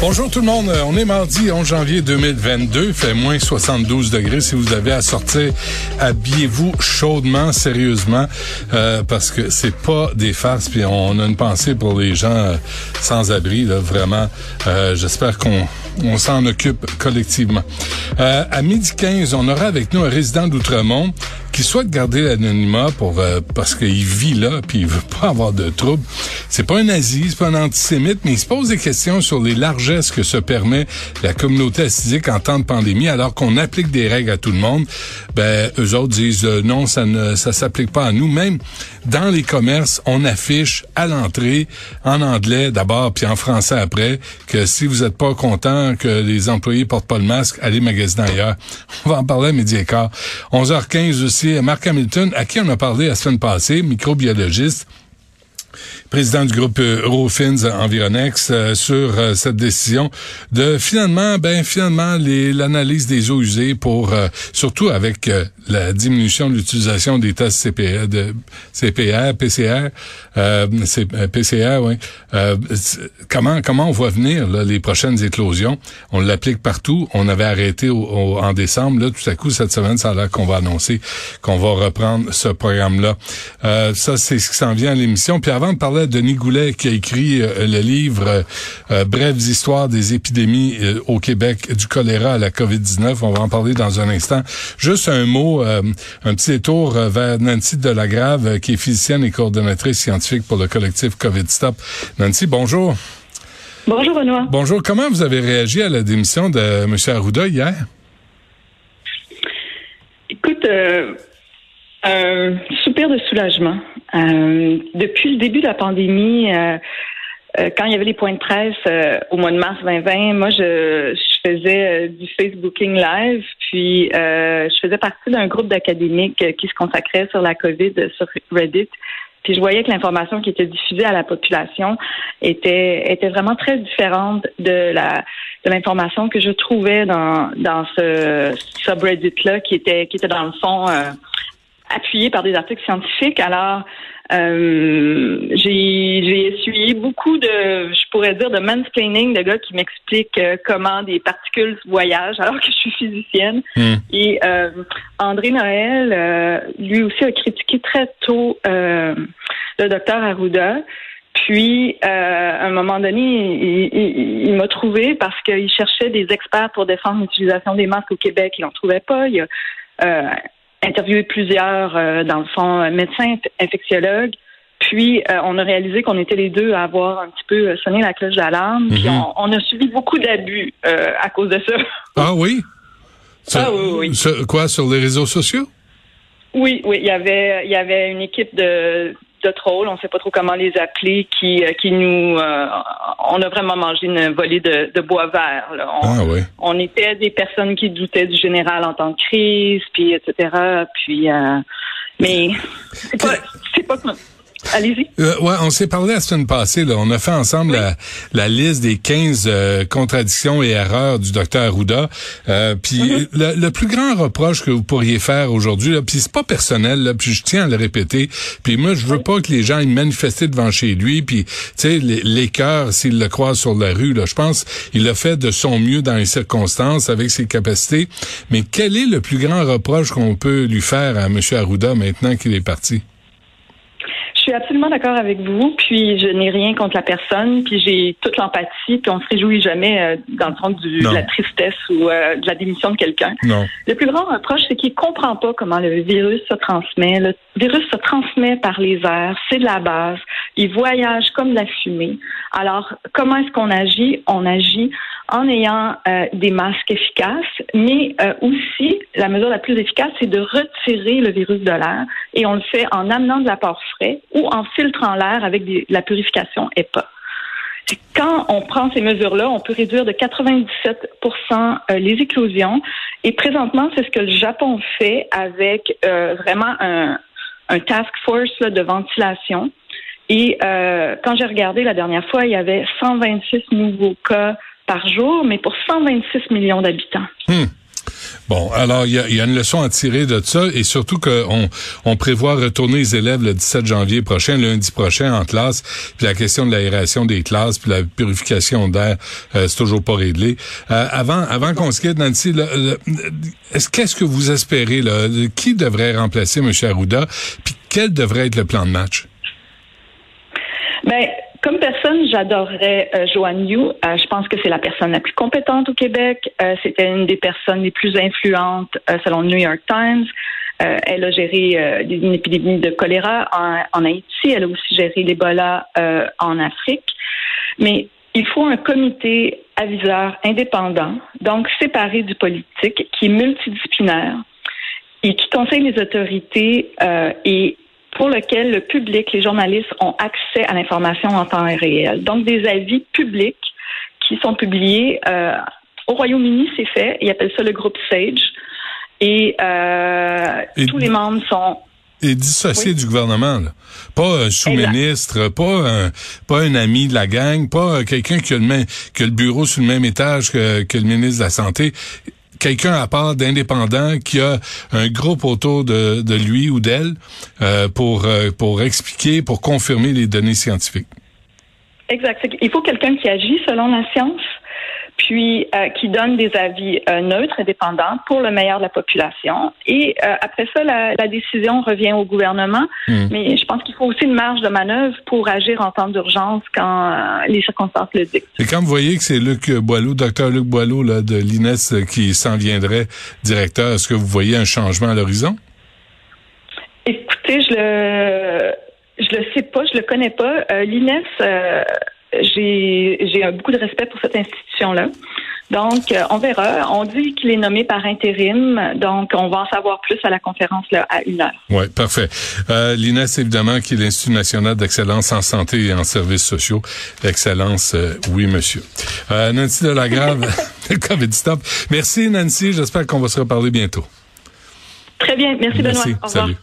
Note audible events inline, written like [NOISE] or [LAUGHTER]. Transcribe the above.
Bonjour tout le monde, on est mardi 11 janvier 2022, fait moins 72 degrés. Si vous avez à sortir, habillez-vous chaudement, sérieusement, euh, parce que c'est pas des farces. Puis on a une pensée pour les gens euh, sans abri, vraiment. Euh, J'espère qu'on on s'en occupe collectivement. Euh, à midi 15, on aura avec nous un résident d'Outremont qui souhaite garder l'anonymat pour euh, parce qu'il vit là puis il veut pas avoir de troubles. C'est pas un nazi, c'est pas un antisémite, mais il se pose des questions sur les largesses que se permet la communauté assidique en temps de pandémie alors qu'on applique des règles à tout le monde. Ben eux autres disent euh, non, ça ne ça s'applique pas à nous. Même dans les commerces, on affiche à l'entrée en anglais d'abord puis en français après que si vous êtes pas content que les employés portent pas le masque, allez magasiner ailleurs. [LAUGHS] On va en parler à midi et quart. 11h15 aussi Marc Hamilton, à qui on a parlé la semaine passée, microbiologiste président du groupe euh, Eurofins Environex, euh, sur euh, cette décision de finalement, ben finalement, l'analyse des eaux usées pour, surtout avec la diminution de l'utilisation des tests CPR, de CPR, PCR, PCR, oui. comment comment on voit venir là, les prochaines éclosions? On l'applique partout. On avait arrêté en décembre. Là, tout à coup, cette semaine, ça a l'air qu'on va annoncer qu'on va reprendre ce programme-là. ça, c'est ce qui s'en vient à l'émission. De parler Denis Goulet qui a écrit euh, le livre euh, euh, Brèves histoires des épidémies au Québec du choléra à la COVID-19. On va en parler dans un instant. Juste un mot, un petit détour vers Nancy Delagrave qui est physicienne et coordonnatrice scientifique pour le collectif COVID Stop. Nancy, bonjour. Bonjour Benoît. Bonjour. Comment vous avez réagi à la démission de M. Arruda hier? Écoute, un soupir de soulagement. Euh, depuis le début de la pandémie, euh, euh, quand il y avait les points de presse au mois de mars 2020, moi je, je faisais du Facebooking live, puis je faisais partie d'un groupe d'académiques qui se consacrait sur la COVID sur Reddit. Puis je voyais que l'information qui était diffusée à la population était était vraiment très différente de la de l'information que je trouvais dans dans ce subreddit là qui était qui était dans le fond appuyé par des articles scientifiques. Alors, euh, j'ai essuyé beaucoup de, je pourrais dire, de mansplaining de gars qui m'expliquent euh, comment des particules voyagent alors que je suis physicienne. Hmm. Et euh, André Noël, euh, lui aussi, a critiqué très tôt le docteur Arruda. Puis, à un moment donné, il, il, m'a trouvé parce qu'il cherchait des experts pour défendre l'utilisation des masques au Québec. Il n'en trouvait pas. Il a interviewé plusieurs, euh, dans le fond, euh, médecins infectiologues. Puis, euh, on a réalisé qu'on était les deux à avoir un petit peu sonné la cloche d'alarme. Puis, mhm. on, a subi beaucoup d'abus à cause de ça. Ah oui? ah oui, oui. quoi, sur les réseaux sociaux? Oui, oui. Il y avait, il y avait une équipe de de trolls, on ne sait pas trop comment les appeler, qui, euh, qui nous, euh, on a vraiment mangé une volée de, de bois vert. On, ah, oui. on était des personnes qui doutaient du général en temps de crise, puis etc. Puis, euh, mais c'est pas, c'est pas Allez-y. Euh, ouais, on s'est parlé la semaine passée. Là. On a fait ensemble la, la, liste des 15 euh, contradictions et erreurs du docteur Arruda. Euh, puis mm-hmm. le, le, plus grand reproche que vous pourriez faire aujourd'hui, puis c'est pas personnel, puis je tiens à le répéter. Puis moi, je veux pas que les gens aient manifesté devant chez lui. Puis tu sais, les, les cœurs, s'ils le croisent sur la rue, là, je pense, il a fait de son mieux dans les circonstances avec ses capacités. Mais quel est le plus grand reproche qu'on peut lui faire à M. Arruda maintenant qu'il est parti? Je suis absolument d'accord avec vous. Puis je n'ai rien contre la personne. Puis j'ai toute l'empathie. Puis on se réjouit jamais euh, dans le fond du, de la tristesse ou euh, de la démission de quelqu'un. Le plus grand reproche, c'est qu'il comprend pas comment le virus se transmet. Le virus se transmet par les airs. C'est de la base. Il voyage comme de la fumée. Alors comment est-ce qu'on agit? On agit en ayant euh, des masques efficaces, mais euh, aussi la mesure la plus efficace, c'est de retirer le virus de l'air, et on le fait en amenant de l'apport frais ou en filtrant l'air avec la purification EPA. Quand on prend ces mesures-là, on peut réduire de 97% euh, les éclosions. Et présentement, c'est ce que le Japon fait avec vraiment un, task force de ventilation Et euh, quand j'ai regardé la dernière fois, il y avait 126 nouveaux cas par jour, mais pour 126 millions d'habitants. Hmm. Bon, alors il y a, une leçon à tirer de ça et surtout qu'on on prévoit retourner les élèves le 17 janvier prochain, lundi prochain en classe. Puis la question de l'aération des classes, puis la purification d'air, euh, c'est toujours pas réglé. Euh, avant, avant qu'on se quitte, Nancy, qu'est-ce que vous espérez là? Qui devrait remplacer M. Arruda Puis quel devrait être le plan de match? Ben comme personne, j'adorerais euh, Joanne Yu. Euh, je pense que c'est la personne la plus compétente au Québec. Euh, C'était une des personnes les plus influentes selon le New York Times. elle a géré une épidémie de choléra en, en Haïti. Elle a aussi géré l'Ebola en Afrique. Mais il faut un comité aviseur indépendant, donc séparé du politique, qui est multidisciplinaire et qui conseille les autorités et pour lequel le public, les journalistes ont accès à l'information en temps réel. Donc, des avis publics qui sont publiés. Euh, au Royaume-Uni, c'est fait. Ils appellent ça le groupe SAGE. Et, euh, tous les membres sont et dissocié du gouvernement. Là. Pas un sous-ministre, pas un, pas un ami de la gang, pas quelqu'un qui a le même, qui a le bureau sur le même étage que, que le ministre de la Santé quelqu'un à part d'indépendant qui a un groupe autour de, de lui ou d'elle euh, pour, euh, pour expliquer, pour confirmer les données scientifiques. Exact. Il faut quelqu'un qui agit selon la science, puis euh, qui donne des avis euh, neutres, indépendants, pour le meilleur de la population. Et euh, après ça, la, décision revient au gouvernement. Hmm. Mais je pense qu'il faut aussi une marge de manœuvre pour agir en temps d'urgence quand les circonstances le dictent. Et quand vous voyez que c'est Luc Boileau, docteur Luc Boileau là, de l'INES qui s'en viendrait directeur, est-ce que vous voyez un changement à l'horizon? Écoutez, je le je le sais pas, je le connais pas. L'INES j'ai j'ai beaucoup de respect pour cette institution-là. Donc, euh, on verra. On dit qu'il est nommé par intérim, donc on va en savoir plus à la conférence là, à une heure. Oui, parfait. Euh, L'INES, évidemment, qui est l'Institut national d'excellence en santé et en services sociaux. L'excellence, euh, oui, monsieur. Euh, Nancy Delagrave, [LAUGHS] [LAUGHS] COVID Stop. Merci, Nancy. J'espère qu'on va se reparler bientôt. Très bien. Merci, Benoît. Au revoir. Salut.